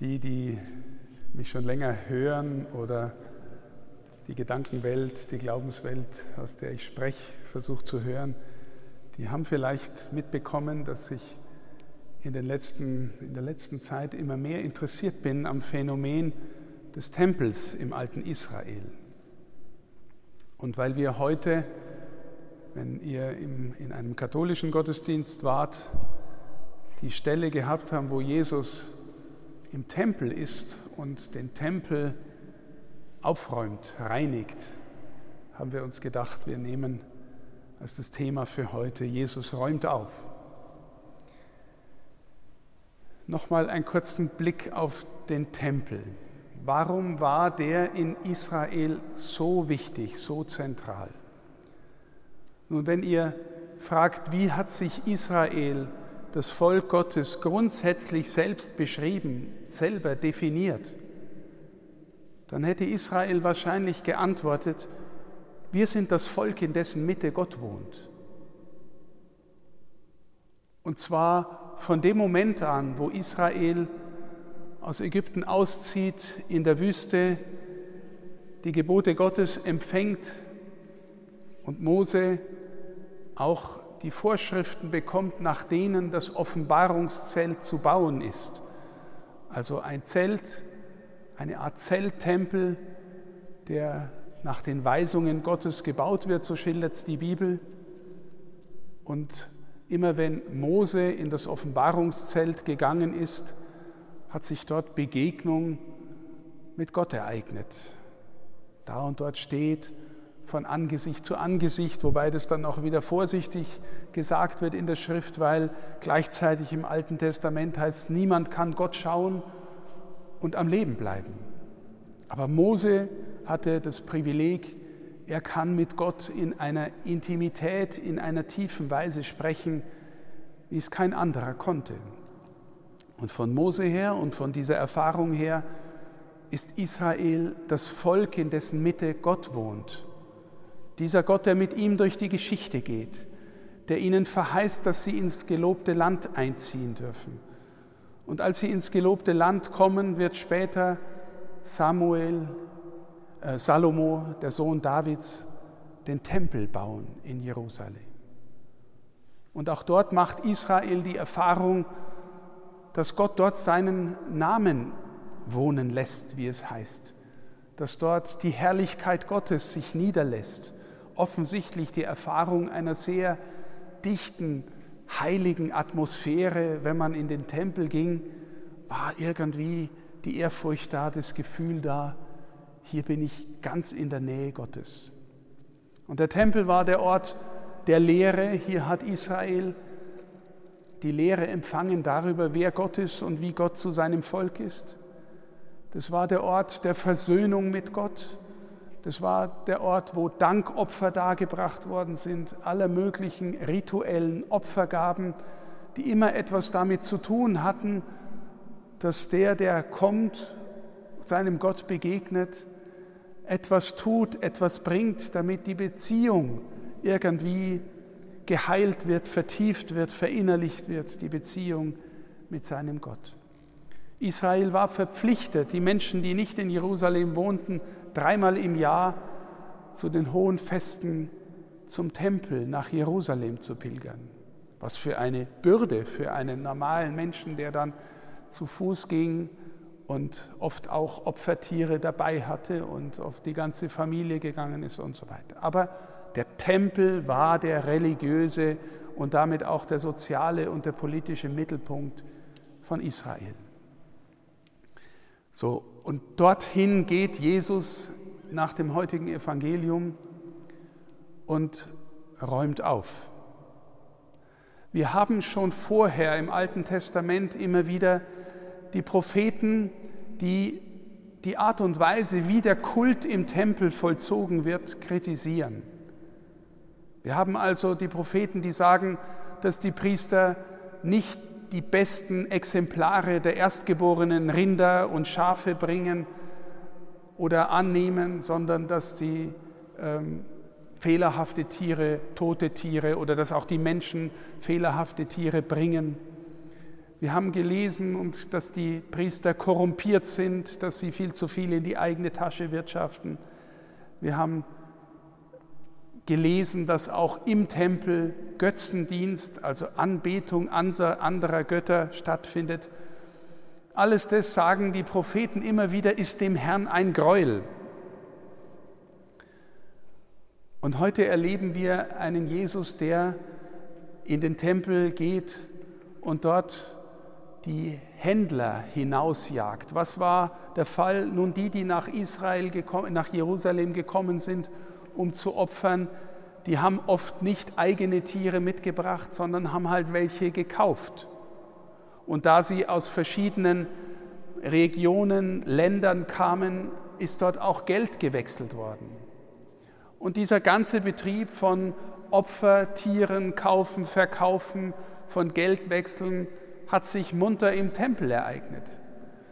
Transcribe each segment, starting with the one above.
Die, die mich schon länger hören oder die Gedankenwelt, die Glaubenswelt, aus der ich spreche, versuche zu hören, die haben vielleicht mitbekommen, dass ich in, den letzten, in der letzten Zeit immer mehr interessiert bin am Phänomen des Tempels im alten Israel. Und weil wir heute, wenn ihr im, in einem katholischen Gottesdienst wart, die Stelle gehabt haben, wo Jesus im Tempel ist und den Tempel aufräumt, reinigt, haben wir uns gedacht, wir nehmen als das Thema für heute, Jesus räumt auf. Nochmal einen kurzen Blick auf den Tempel. Warum war der in Israel so wichtig, so zentral? Nun, wenn ihr fragt, wie hat sich Israel, das Volk Gottes, grundsätzlich selbst beschrieben, selber definiert, dann hätte Israel wahrscheinlich geantwortet, wir sind das Volk, in dessen Mitte Gott wohnt. Und zwar von dem Moment an, wo Israel aus Ägypten auszieht, in der Wüste die Gebote Gottes empfängt und Mose auch die Vorschriften bekommt, nach denen das Offenbarungszelt zu bauen ist. Also ein Zelt, eine Art Zelttempel, der nach den Weisungen Gottes gebaut wird, so schildert es die Bibel. Und immer wenn Mose in das Offenbarungszelt gegangen ist, hat sich dort Begegnung mit Gott ereignet. Da und dort steht von Angesicht zu Angesicht, wobei das dann auch wieder vorsichtig gesagt wird in der Schrift, weil gleichzeitig im Alten Testament heißt, niemand kann Gott schauen und am Leben bleiben. Aber Mose hatte das Privileg, er kann mit Gott in einer Intimität, in einer tiefen Weise sprechen, wie es kein anderer konnte. Und von Mose her und von dieser Erfahrung her ist Israel das Volk, in dessen Mitte Gott wohnt. Dieser Gott, der mit ihm durch die Geschichte geht, der ihnen verheißt, dass sie ins gelobte Land einziehen dürfen. Und als sie ins gelobte Land kommen, wird später Samuel, äh, Salomo, der Sohn Davids, den Tempel bauen in Jerusalem. Und auch dort macht Israel die Erfahrung, dass Gott dort seinen Namen wohnen lässt, wie es heißt, dass dort die Herrlichkeit Gottes sich niederlässt. Offensichtlich die Erfahrung einer sehr dichten, heiligen Atmosphäre, wenn man in den Tempel ging, war irgendwie die Ehrfurcht da, das Gefühl da, hier bin ich ganz in der Nähe Gottes. Und der Tempel war der Ort der Lehre, hier hat Israel die Lehre empfangen darüber, wer Gott ist und wie Gott zu seinem Volk ist. Das war der Ort der Versöhnung mit Gott. Das war der Ort, wo Dankopfer dargebracht worden sind, aller möglichen rituellen Opfergaben, die immer etwas damit zu tun hatten, dass der, der kommt, seinem Gott begegnet, etwas tut, etwas bringt, damit die Beziehung irgendwie geheilt wird, vertieft wird, verinnerlicht wird, die Beziehung mit seinem Gott. Israel war verpflichtet, die Menschen, die nicht in Jerusalem wohnten, dreimal im Jahr zu den hohen Festen zum Tempel nach Jerusalem zu pilgern. Was für eine Bürde für einen normalen Menschen, der dann zu Fuß ging und oft auch Opfertiere dabei hatte und auf die ganze Familie gegangen ist und so weiter. Aber der Tempel war der religiöse und damit auch der soziale und der politische Mittelpunkt von Israel. So, und dorthin geht Jesus nach dem heutigen Evangelium und räumt auf. Wir haben schon vorher im Alten Testament immer wieder die Propheten, die die Art und Weise, wie der Kult im Tempel vollzogen wird, kritisieren. Wir haben also die Propheten, die sagen, dass die Priester nicht die besten Exemplare der erstgeborenen Rinder und Schafe bringen oder annehmen, sondern dass sie ähm, fehlerhafte Tiere, tote Tiere oder dass auch die Menschen fehlerhafte Tiere bringen. Wir haben gelesen, und dass die Priester korrumpiert sind, dass sie viel zu viel in die eigene Tasche wirtschaften. Wir haben gelesen, dass auch im Tempel Götzendienst, also Anbetung anderer Götter stattfindet. Alles das sagen die Propheten immer wieder, ist dem Herrn ein Gräuel. Und heute erleben wir einen Jesus, der in den Tempel geht und dort die Händler hinausjagt. Was war der Fall? Nun die, die nach Israel gekommen, nach Jerusalem gekommen sind, um zu opfern, die haben oft nicht eigene Tiere mitgebracht, sondern haben halt welche gekauft. Und da sie aus verschiedenen Regionen, Ländern kamen, ist dort auch Geld gewechselt worden. Und dieser ganze Betrieb von Opfertieren kaufen, verkaufen, von Geldwechseln hat sich munter im Tempel ereignet.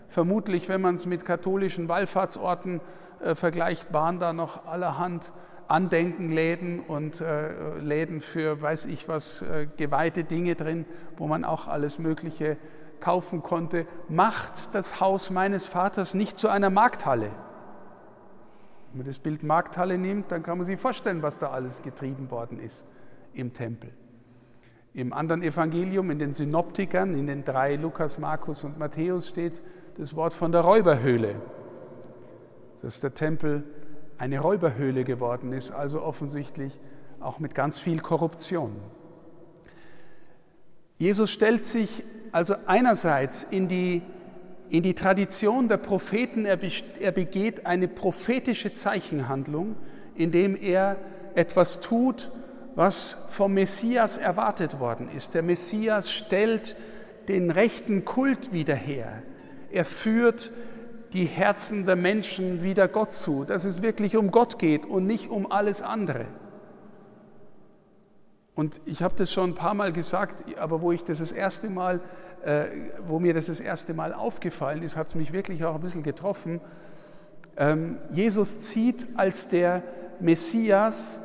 Vermutlich, wenn man es mit katholischen Wallfahrtsorten äh, vergleicht, waren da noch allerhand Andenkenläden und äh, Läden für, weiß ich was, äh, geweihte Dinge drin, wo man auch alles Mögliche kaufen konnte. Macht das Haus meines Vaters nicht zu einer Markthalle. Wenn man das Bild Markthalle nimmt, dann kann man sich vorstellen, was da alles getrieben worden ist im Tempel. Im anderen Evangelium, in den Synoptikern, in den drei Lukas, Markus und Matthäus steht das Wort von der Räuberhöhle, dass der Tempel eine Räuberhöhle geworden ist, also offensichtlich auch mit ganz viel Korruption. Jesus stellt sich also einerseits in die, in die Tradition der Propheten, er, er begeht eine prophetische Zeichenhandlung, indem er etwas tut, was vom Messias erwartet worden ist. Der Messias stellt den rechten Kult wieder her. Er führt die Herzen der Menschen wieder Gott zu, dass es wirklich um Gott geht und nicht um alles andere. Und ich habe das schon ein paar Mal gesagt, aber wo ich das das erste Mal, äh, wo mir das das erste Mal aufgefallen ist, hat es mich wirklich auch ein bisschen getroffen. Ähm, Jesus zieht als der Messias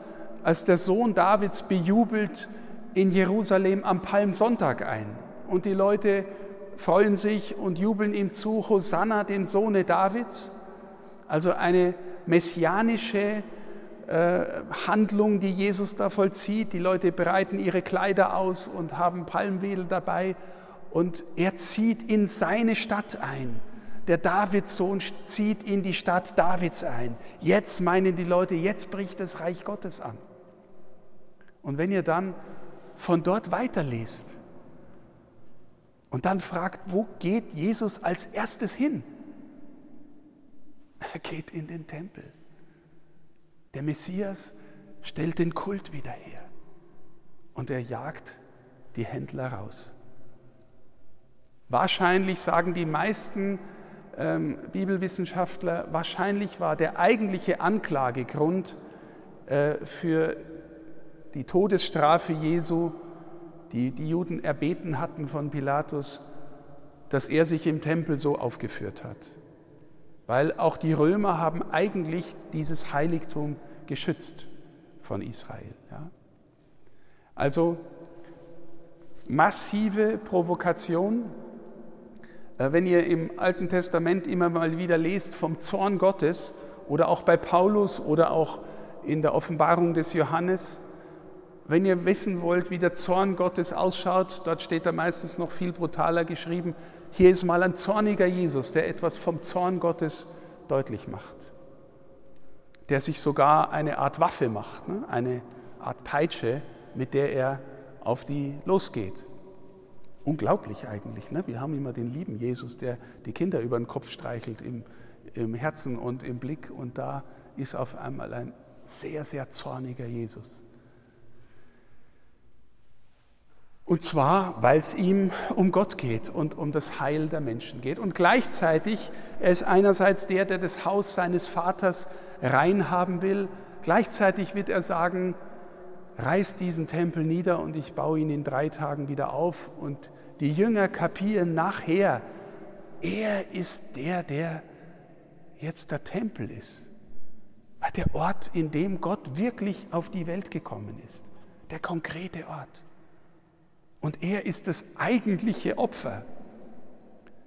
als der Sohn Davids bejubelt in Jerusalem am Palmsonntag ein. Und die Leute freuen sich und jubeln ihm zu, Hosanna, dem Sohne Davids. Also eine messianische äh, Handlung, die Jesus da vollzieht. Die Leute breiten ihre Kleider aus und haben Palmwedel dabei. Und er zieht in seine Stadt ein. Der Davidssohn zieht in die Stadt Davids ein. Jetzt meinen die Leute, jetzt bricht das Reich Gottes an. Und wenn ihr dann von dort weiterlest und dann fragt, wo geht Jesus als erstes hin? Er geht in den Tempel. Der Messias stellt den Kult wieder her und er jagt die Händler raus. Wahrscheinlich sagen die meisten ähm, Bibelwissenschaftler, wahrscheinlich war der eigentliche Anklagegrund äh, für die Todesstrafe Jesu, die die Juden erbeten hatten von Pilatus, dass er sich im Tempel so aufgeführt hat. Weil auch die Römer haben eigentlich dieses Heiligtum geschützt von Israel. Ja? Also massive Provokation. Äh, wenn ihr im Alten Testament immer mal wieder lest vom Zorn Gottes oder auch bei Paulus oder auch in der Offenbarung des Johannes, wenn ihr wissen wollt, wie der Zorn Gottes ausschaut, dort steht er meistens noch viel brutaler geschrieben. Hier ist mal ein zorniger Jesus, der etwas vom Zorn Gottes deutlich macht. Der sich sogar eine Art Waffe macht, ne? eine Art Peitsche, mit der er auf die losgeht. Unglaublich eigentlich. Ne? Wir haben immer den lieben Jesus, der die Kinder über den Kopf streichelt im, im Herzen und im Blick. Und da ist auf einmal ein sehr, sehr zorniger Jesus. Und zwar, weil es ihm um Gott geht und um das Heil der Menschen geht. Und gleichzeitig, er ist einerseits der, der das Haus seines Vaters rein haben will. Gleichzeitig wird er sagen, reiß diesen Tempel nieder und ich baue ihn in drei Tagen wieder auf. Und die Jünger kapieren nachher, er ist der, der jetzt der Tempel ist. Der Ort, in dem Gott wirklich auf die Welt gekommen ist. Der konkrete Ort. Und er ist das eigentliche Opfer.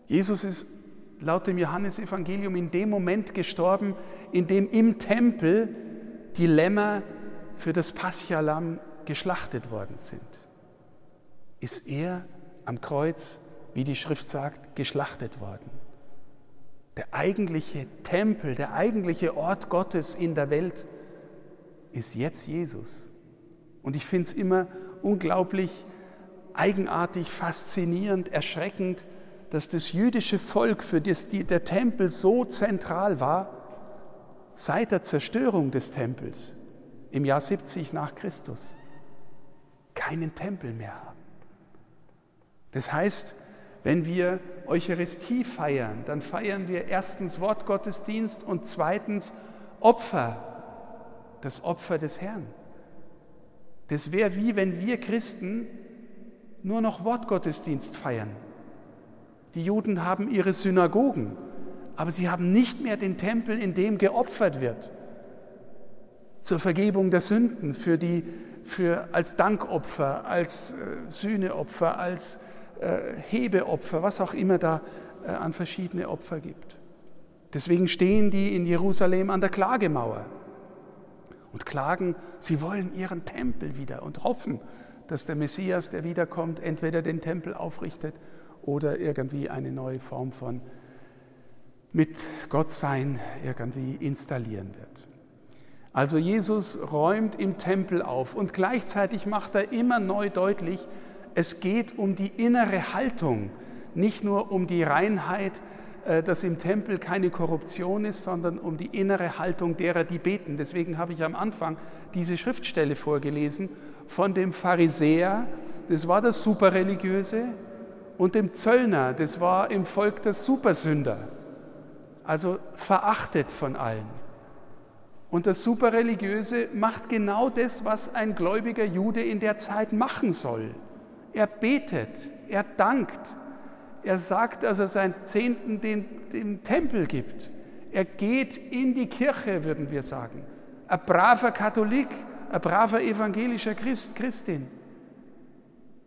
Jesus ist laut dem Johannesevangelium in dem Moment gestorben, in dem im Tempel die Lämmer für das Paschalam geschlachtet worden sind. Ist er am Kreuz, wie die Schrift sagt, geschlachtet worden. Der eigentliche Tempel, der eigentliche Ort Gottes in der Welt ist jetzt Jesus. Und ich finde es immer unglaublich eigenartig, faszinierend, erschreckend, dass das jüdische Volk, für das der Tempel so zentral war, seit der Zerstörung des Tempels im Jahr 70 nach Christus keinen Tempel mehr haben. Das heißt, wenn wir Eucharistie feiern, dann feiern wir erstens Wortgottesdienst und zweitens Opfer, das Opfer des Herrn. Das wäre wie wenn wir Christen nur noch Wortgottesdienst feiern. Die Juden haben ihre Synagogen, aber sie haben nicht mehr den Tempel, in dem geopfert wird. Zur Vergebung der Sünden, für die, für, als Dankopfer, als äh, Sühneopfer, als äh, Hebeopfer, was auch immer da äh, an verschiedene Opfer gibt. Deswegen stehen die in Jerusalem an der Klagemauer und klagen, sie wollen ihren Tempel wieder und hoffen, dass der Messias, der wiederkommt, entweder den Tempel aufrichtet oder irgendwie eine neue Form von mit Gottsein irgendwie installieren wird. Also Jesus räumt im Tempel auf und gleichzeitig macht er immer neu deutlich, es geht um die innere Haltung, nicht nur um die Reinheit, dass im Tempel keine Korruption ist, sondern um die innere Haltung derer, die beten. Deswegen habe ich am Anfang diese Schriftstelle vorgelesen von dem Pharisäer, das war das Superreligiöse, und dem Zöllner, das war im Volk das Supersünder, also verachtet von allen. Und das Superreligiöse macht genau das, was ein gläubiger Jude in der Zeit machen soll. Er betet, er dankt, er sagt, dass er seinen Zehnten den, dem Tempel gibt. Er geht in die Kirche, würden wir sagen. Ein braver Katholik, ein braver evangelischer Christ, Christin.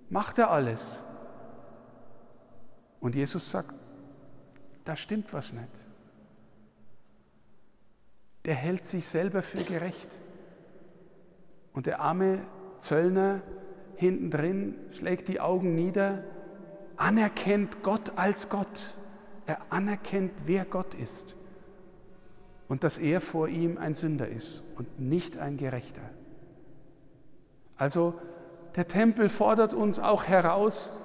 Macht er alles. Und Jesus sagt, da stimmt was nicht. Der hält sich selber für gerecht. Und der arme Zöllner hinten drin schlägt die Augen nieder, anerkennt Gott als Gott. Er anerkennt, wer Gott ist und dass er vor ihm ein Sünder ist und nicht ein Gerechter. Also der Tempel fordert uns auch heraus,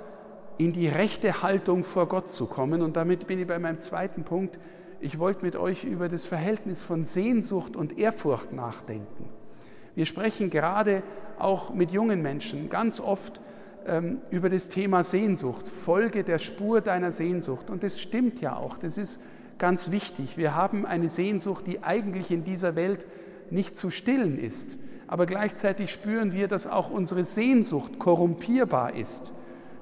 in die rechte Haltung vor Gott zu kommen. Und damit bin ich bei meinem zweiten Punkt. Ich wollte mit euch über das Verhältnis von Sehnsucht und Ehrfurcht nachdenken. Wir sprechen gerade auch mit jungen Menschen ganz oft ähm, über das Thema Sehnsucht, Folge der Spur deiner Sehnsucht. Und das stimmt ja auch, das ist ganz wichtig. Wir haben eine Sehnsucht, die eigentlich in dieser Welt nicht zu stillen ist. Aber gleichzeitig spüren wir, dass auch unsere Sehnsucht korrumpierbar ist.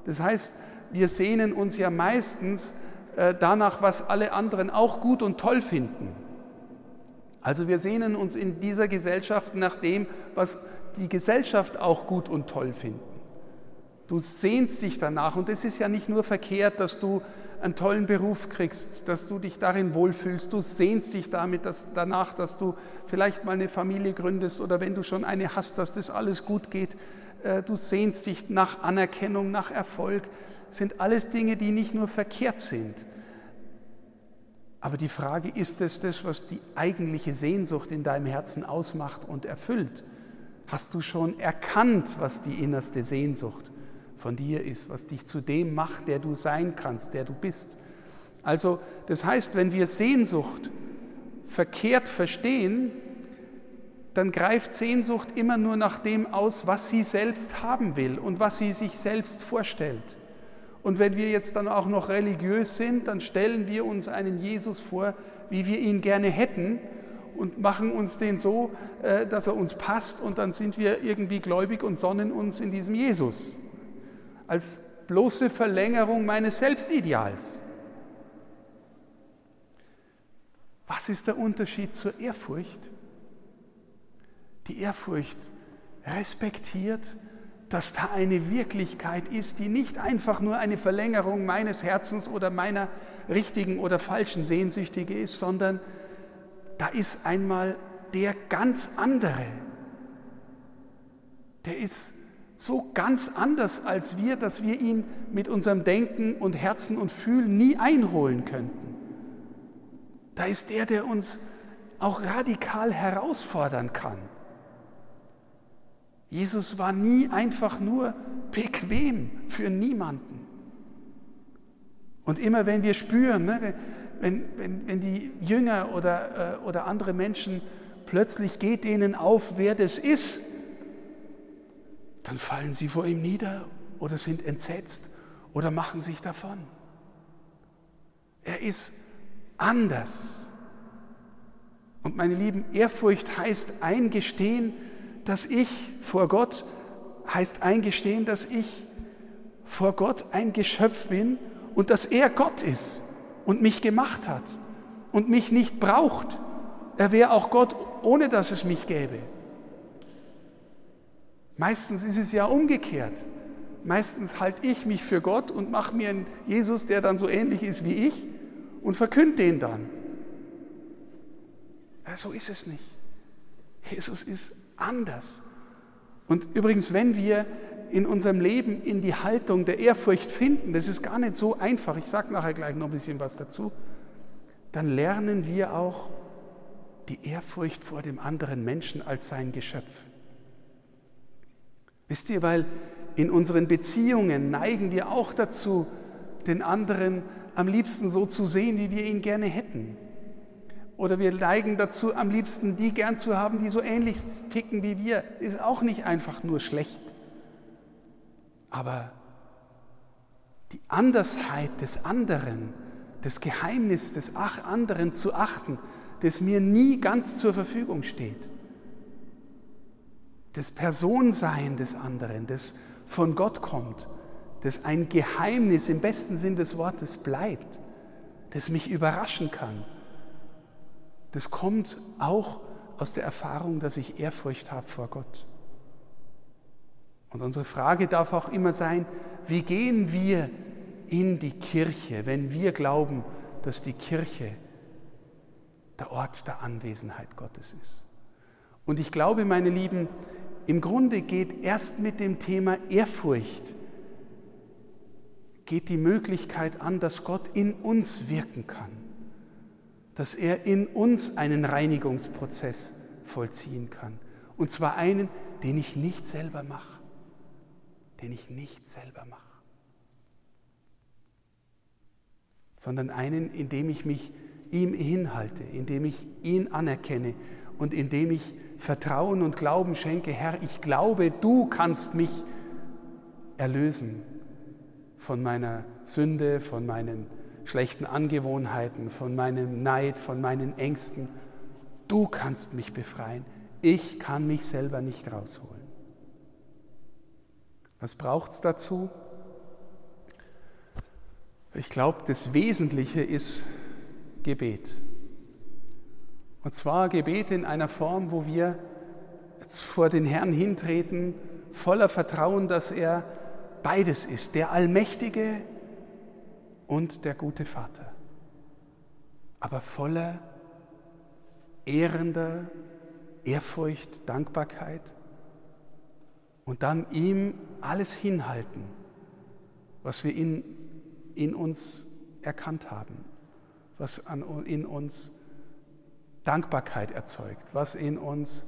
Das heißt, wir sehnen uns ja meistens äh, danach, was alle anderen auch gut und toll finden. Also wir sehnen uns in dieser Gesellschaft nach dem, was die Gesellschaft auch gut und toll finden. Du sehnst dich danach und es ist ja nicht nur verkehrt, dass du einen tollen Beruf kriegst, dass du dich darin wohlfühlst. Du sehnst dich damit dass, danach, dass du vielleicht mal eine Familie gründest oder wenn du schon eine hast, dass das alles gut geht. Äh, du sehnst dich nach Anerkennung, nach Erfolg. Das sind alles Dinge, die nicht nur verkehrt sind, aber die Frage, ist es das, was die eigentliche Sehnsucht in deinem Herzen ausmacht und erfüllt? Hast du schon erkannt, was die innerste Sehnsucht von dir ist, was dich zu dem macht, der du sein kannst, der du bist? Also das heißt, wenn wir Sehnsucht verkehrt verstehen, dann greift Sehnsucht immer nur nach dem aus, was sie selbst haben will und was sie sich selbst vorstellt. Und wenn wir jetzt dann auch noch religiös sind, dann stellen wir uns einen Jesus vor, wie wir ihn gerne hätten und machen uns den so, äh, dass er uns passt und dann sind wir irgendwie gläubig und sonnen uns in diesem Jesus. Als bloße Verlängerung meines Selbstideals. Was ist der Unterschied zur Ehrfurcht? Die Ehrfurcht respektiert, dass da eine Wirklichkeit ist, die nicht einfach nur eine Verlängerung meines Herzens oder meiner richtigen oder falschen Sehnsüchtige ist, sondern da ist einmal der ganz andere. Der ist so ganz anders als wir, dass wir ihn mit unserem Denken und Herzen und Fühlen nie einholen könnten. Da ist der, der uns auch radikal herausfordern kann. Jesus war nie einfach nur bequem für niemanden. Und immer wenn wir spüren, ne, wenn, wenn, wenn die Jünger oder, äh, oder andere Menschen plötzlich geht ihnen auf, wer das ist, dann fallen sie vor ihm nieder oder sind entsetzt oder machen sich davon. Er ist anders. Und meine Lieben, Ehrfurcht heißt eingestehen, dass ich vor Gott, heißt eingestehen, dass ich vor Gott ein Geschöpf bin und dass er Gott ist und mich gemacht hat und mich nicht braucht. Er wäre auch Gott, ohne dass es mich gäbe. Meistens ist es ja umgekehrt. Meistens halte ich mich für Gott und mache mir einen Jesus, der dann so ähnlich ist wie ich und verkünde den dann. Ja, so ist es nicht. Jesus ist anders. Und übrigens, wenn wir in unserem Leben in die Haltung der Ehrfurcht finden, das ist gar nicht so einfach, ich sage nachher gleich noch ein bisschen was dazu, dann lernen wir auch die Ehrfurcht vor dem anderen Menschen als sein Geschöpf. Wisst ihr, weil in unseren Beziehungen neigen wir auch dazu, den anderen am liebsten so zu sehen, wie wir ihn gerne hätten. Oder wir neigen dazu, am liebsten die gern zu haben, die so ähnlich ticken wie wir. Ist auch nicht einfach nur schlecht. Aber die Andersheit des anderen, das Geheimnis des Ach anderen zu achten, das mir nie ganz zur Verfügung steht, das Personsein des anderen, das von Gott kommt, das ein Geheimnis im besten Sinn des Wortes bleibt, das mich überraschen kann. Das kommt auch aus der Erfahrung, dass ich Ehrfurcht habe vor Gott. Und unsere Frage darf auch immer sein, wie gehen wir in die Kirche, wenn wir glauben, dass die Kirche der Ort der Anwesenheit Gottes ist. Und ich glaube, meine Lieben, im Grunde geht erst mit dem Thema Ehrfurcht, geht die Möglichkeit an, dass Gott in uns wirken kann, dass er in uns einen Reinigungsprozess vollziehen kann. Und zwar einen, den ich nicht selber mache, den ich nicht selber mache, sondern einen, in dem ich mich ihm hinhalte, in dem ich ihn anerkenne und in dem ich Vertrauen und Glauben schenke, Herr, ich glaube, du kannst mich erlösen von meiner Sünde, von meinen schlechten Angewohnheiten, von meinem Neid, von meinen Ängsten. Du kannst mich befreien. Ich kann mich selber nicht rausholen. Was braucht es dazu? Ich glaube, das Wesentliche ist Gebet. Und zwar Gebet in einer Form, wo wir jetzt vor den Herrn hintreten, voller Vertrauen, dass er beides ist, der Allmächtige und der gute Vater. Aber voller ehrender Ehrfurcht, Dankbarkeit und dann ihm alles hinhalten, was wir in, in uns erkannt haben, was an, in uns Dankbarkeit erzeugt, was in uns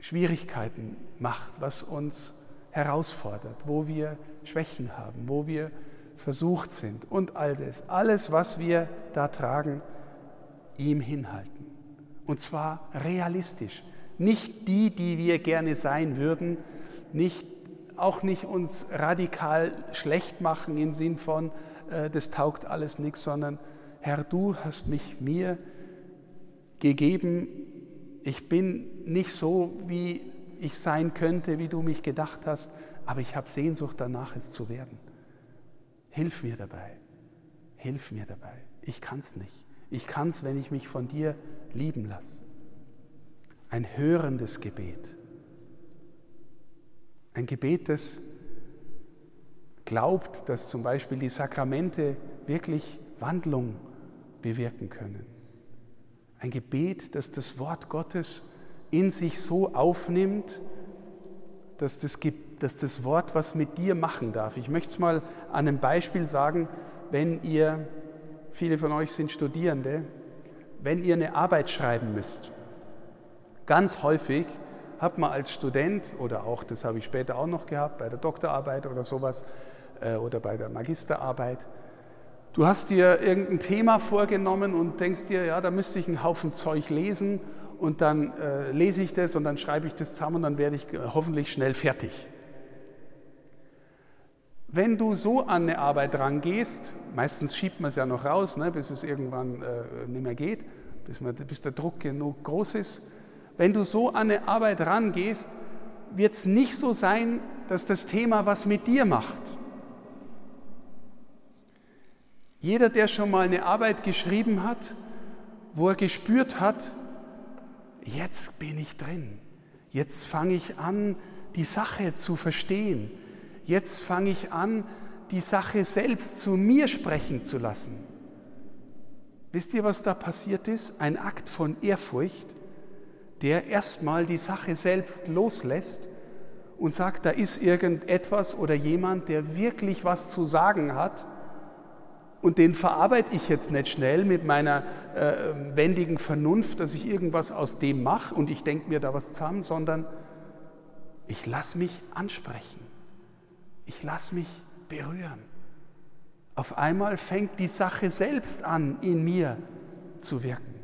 Schwierigkeiten macht, was uns herausfordert, wo wir Schwächen haben, wo wir versucht sind und all das. Alles, was wir da tragen, ihm hinhalten. Und zwar realistisch. Nicht die, die wir gerne sein würden, nicht, auch nicht uns radikal schlecht machen im Sinn von, äh, das taugt alles nichts, sondern Herr, du hast mich mir gegeben, ich bin nicht so, wie ich sein könnte, wie du mich gedacht hast, aber ich habe Sehnsucht danach, es zu werden. Hilf mir dabei, hilf mir dabei. Ich kann es nicht. Ich kann es, wenn ich mich von dir lieben lasse. Ein hörendes Gebet. Ein Gebet, das glaubt, dass zum Beispiel die Sakramente wirklich Wandlung bewirken können. Ein Gebet, das das Wort Gottes in sich so aufnimmt, dass das, dass das Wort was mit dir machen darf. Ich möchte es mal an einem Beispiel sagen, wenn ihr, viele von euch sind Studierende, wenn ihr eine Arbeit schreiben müsst. Ganz häufig hat man als Student oder auch, das habe ich später auch noch gehabt, bei der Doktorarbeit oder sowas äh, oder bei der Magisterarbeit, du hast dir irgendein Thema vorgenommen und denkst dir, ja, da müsste ich einen Haufen Zeug lesen und dann äh, lese ich das und dann schreibe ich das zusammen und dann werde ich äh, hoffentlich schnell fertig. Wenn du so an eine Arbeit rangehst, meistens schiebt man es ja noch raus, ne, bis es irgendwann äh, nicht mehr geht, bis, man, bis der Druck genug groß ist. Wenn du so an eine Arbeit rangehst, wird es nicht so sein, dass das Thema was mit dir macht. Jeder, der schon mal eine Arbeit geschrieben hat, wo er gespürt hat, jetzt bin ich drin. Jetzt fange ich an, die Sache zu verstehen. Jetzt fange ich an, die Sache selbst zu mir sprechen zu lassen. Wisst ihr, was da passiert ist? Ein Akt von Ehrfurcht, der erstmal die Sache selbst loslässt und sagt, da ist irgendetwas oder jemand, der wirklich was zu sagen hat und den verarbeite ich jetzt nicht schnell mit meiner äh, wendigen Vernunft, dass ich irgendwas aus dem mache und ich denke mir da was zusammen, sondern ich lasse mich ansprechen. Ich lasse mich berühren. Auf einmal fängt die Sache selbst an, in mir zu wirken.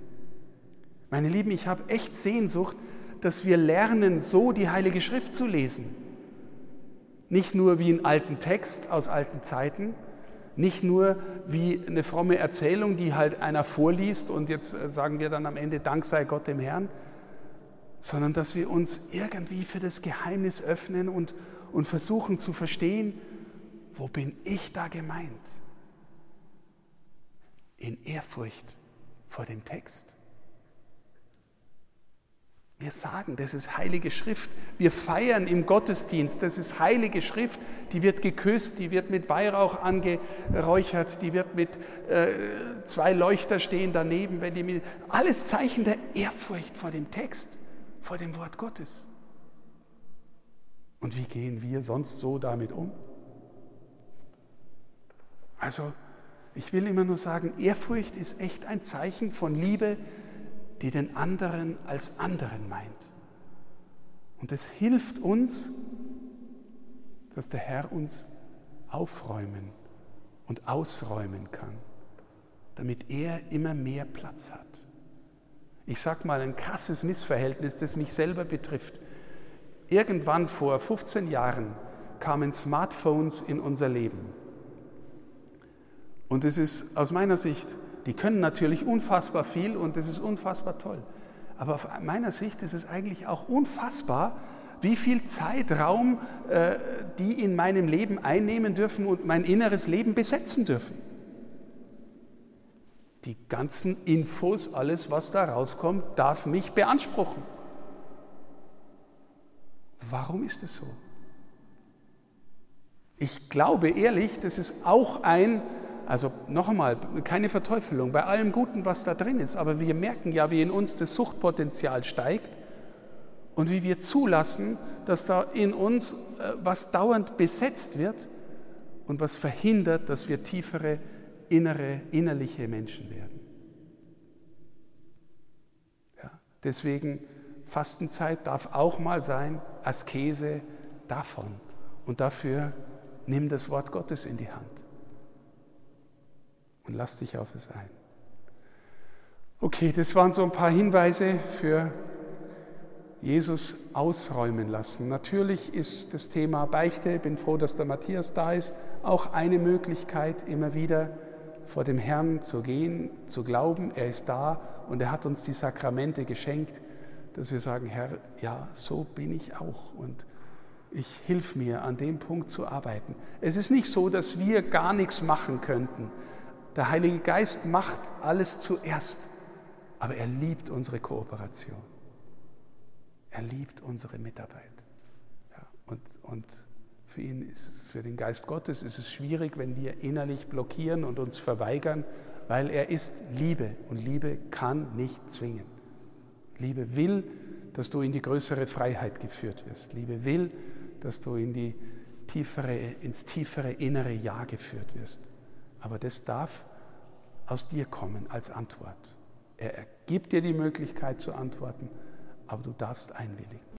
Meine Lieben, ich habe echt Sehnsucht, dass wir lernen, so die Heilige Schrift zu lesen. Nicht nur wie einen alten Text aus alten Zeiten, nicht nur wie eine fromme Erzählung, die halt einer vorliest und jetzt äh, sagen wir dann am Ende, Dank sei Gott dem Herrn, sondern dass wir uns irgendwie für das Geheimnis öffnen und, und versuchen zu verstehen, wo bin ich da gemeint? In Ehrfurcht vor dem Text. Wir sagen, das ist heilige Schrift. Wir feiern im Gottesdienst, das ist heilige Schrift. Die wird geküsst, die wird mit Weihrauch angeräuchert, die wird mit äh, zwei Leuchter stehen daneben. Wenn die mit, alles Zeichen der Ehrfurcht vor dem Text, vor dem Wort Gottes. Und wie gehen wir sonst so damit um? Also, ich will immer nur sagen, Ehrfurcht ist echt ein Zeichen von Liebe, die den anderen als anderen meint. Und es hilft uns, dass der Herr uns aufräumen und ausräumen kann, damit er immer mehr Platz hat. Ich sage mal ein krasses Missverhältnis, das mich selber betrifft. Irgendwann vor 15 Jahren kamen Smartphones in unser Leben. Und es ist aus meiner Sicht die können natürlich unfassbar viel und das ist unfassbar toll. Aber aus meiner Sicht ist es eigentlich auch unfassbar, wie viel Zeitraum äh, die in meinem Leben einnehmen dürfen und mein inneres Leben besetzen dürfen. Die ganzen Infos, alles, was da rauskommt, darf mich beanspruchen. Warum ist es so? Ich glaube ehrlich, das ist auch ein also noch einmal, keine Verteufelung bei allem Guten, was da drin ist, aber wir merken ja, wie in uns das Suchtpotenzial steigt und wie wir zulassen, dass da in uns äh, was dauernd besetzt wird und was verhindert, dass wir tiefere, innere, innerliche Menschen werden. Ja, deswegen Fastenzeit darf auch mal sein, Askese davon. Und dafür nimm das Wort Gottes in die Hand und lass dich auf es ein. Okay, das waren so ein paar Hinweise für Jesus ausräumen lassen. Natürlich ist das Thema Beichte, ich bin froh, dass der Matthias da ist, auch eine Möglichkeit, immer wieder vor dem Herrn zu gehen, zu glauben, er ist da und er hat uns die Sakramente geschenkt, dass wir sagen, Herr, ja, so bin ich auch und ich hilf mir, an dem Punkt zu arbeiten. Es ist nicht so, dass wir gar nichts machen könnten, der Heilige Geist macht alles zuerst, aber er liebt unsere Kooperation. Er liebt unsere Mitarbeit. Ja, Und, und für ihn ist es, für den Geist Gottes ist es schwierig, wenn wir innerlich blockieren und uns verweigern, weil er ist Liebe und Liebe kann nicht zwingen. Liebe will, dass du in die größere Freiheit geführt wirst. Liebe will, dass du in die tiefere, ins tiefere innere Ja geführt wirst. Aber das darf aus dir kommen als Antwort. Er gibt dir die Möglichkeit zu antworten, aber du darfst einwilligen.